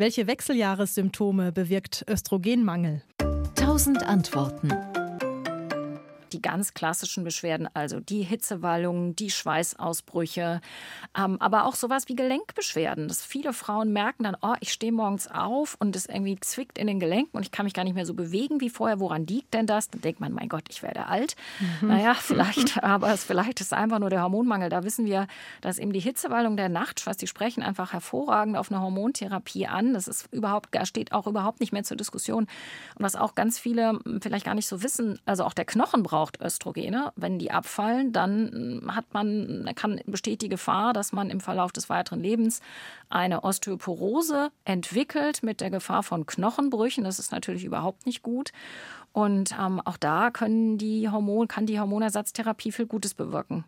Welche Wechseljahressymptome bewirkt Östrogenmangel? 1000 Antworten die ganz klassischen Beschwerden, also die Hitzewallungen, die Schweißausbrüche, ähm, aber auch sowas wie Gelenkbeschwerden, dass viele Frauen merken dann, oh, ich stehe morgens auf und es irgendwie zwickt in den Gelenken und ich kann mich gar nicht mehr so bewegen wie vorher. Woran liegt denn das? Dann denkt man, mein Gott, ich werde alt. Mhm. Naja, vielleicht, aber es, vielleicht ist einfach nur der Hormonmangel. Da wissen wir, dass eben die Hitzewallung der Nachtschweiß, die sprechen einfach hervorragend auf eine Hormontherapie an. Das ist überhaupt, steht auch überhaupt nicht mehr zur Diskussion. Und was auch ganz viele vielleicht gar nicht so wissen, also auch der Knochen braucht braucht Östrogene. Wenn die abfallen, dann hat man, kann, besteht die Gefahr, dass man im Verlauf des weiteren Lebens eine Osteoporose entwickelt mit der Gefahr von Knochenbrüchen. Das ist natürlich überhaupt nicht gut. Und ähm, auch da können die Hormon, kann die Hormonersatztherapie viel Gutes bewirken.